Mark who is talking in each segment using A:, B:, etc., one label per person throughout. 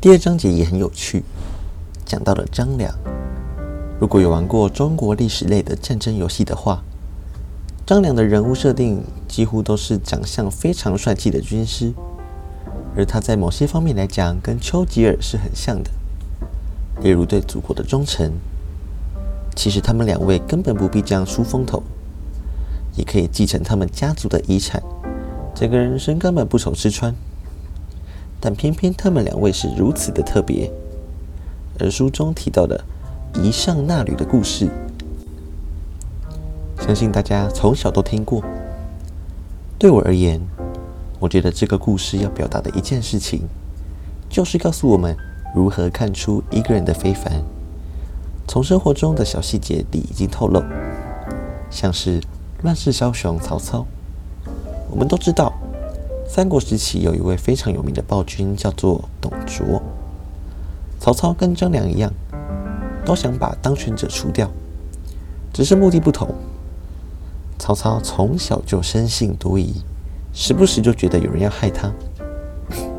A: 第二章节也很有趣，讲到了张良。如果有玩过中国历史类的战争游戏的话，张良的人物设定几乎都是长相非常帅气的军师，而他在某些方面来讲跟丘吉尔是很像的，例如对祖国的忠诚。其实他们两位根本不必这样出风头，也可以继承他们家族的遗产，整个人生根本不愁吃穿。但偏偏他们两位是如此的特别，而书中提到的夷上那吕的故事，相信大家从小都听过。对我而言，我觉得这个故事要表达的一件事情，就是告诉我们如何看出一个人的非凡。从生活中的小细节里已经透露，像是乱世枭雄曹操。我们都知道，三国时期有一位非常有名的暴君，叫做董卓。曹操跟张良一样，都想把当权者除掉，只是目的不同。曹操从小就生性多疑，时不时就觉得有人要害他。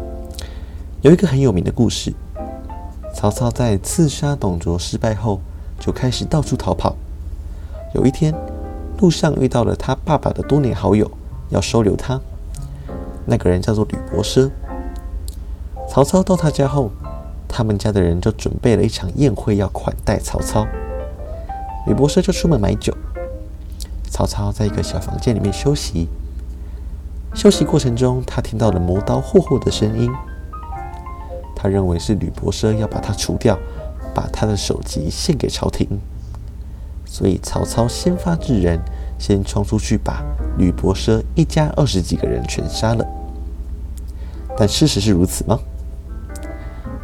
A: 有一个很有名的故事。曹操在刺杀董卓失败后，就开始到处逃跑。有一天，路上遇到了他爸爸的多年好友，要收留他。那个人叫做吕伯奢。曹操到他家后，他们家的人就准备了一场宴会，要款待曹操。吕伯奢就出门买酒。曹操在一个小房间里面休息。休息过程中，他听到了磨刀霍霍的声音。他认为是吕伯奢要把他除掉，把他的首级献给朝廷，所以曹操先发制人，先冲出去把吕伯奢一家二十几个人全杀了。但事实是如此吗？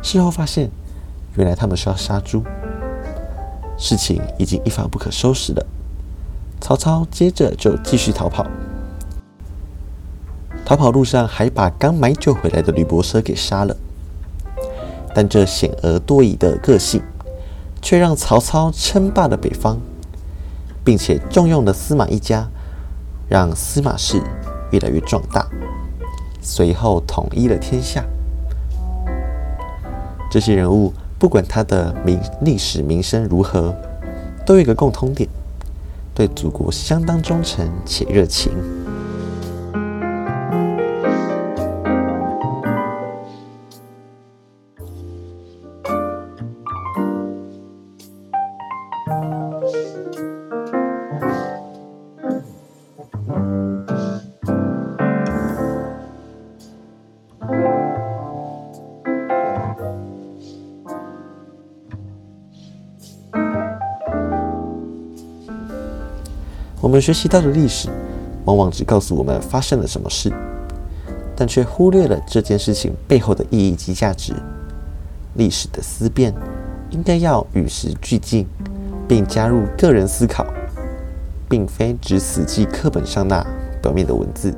A: 事后发现，原来他们是要杀猪，事情已经一发不可收拾了。曹操接着就继续逃跑，逃跑路上还把刚买酒回来的吕伯奢给杀了。但这险而多疑的个性，却让曹操称霸了北方，并且重用了司马一家，让司马氏越来越壮大，随后统一了天下。这些人物不管他的名历史名声如何，都有一个共通点：对祖国相当忠诚且热情。我们学习到的历史，往往只告诉我们发生了什么事，但却忽略了这件事情背后的意义及价值。历史的思辨应该要与时俱进，并加入个人思考，并非只死记课本上那表面的文字。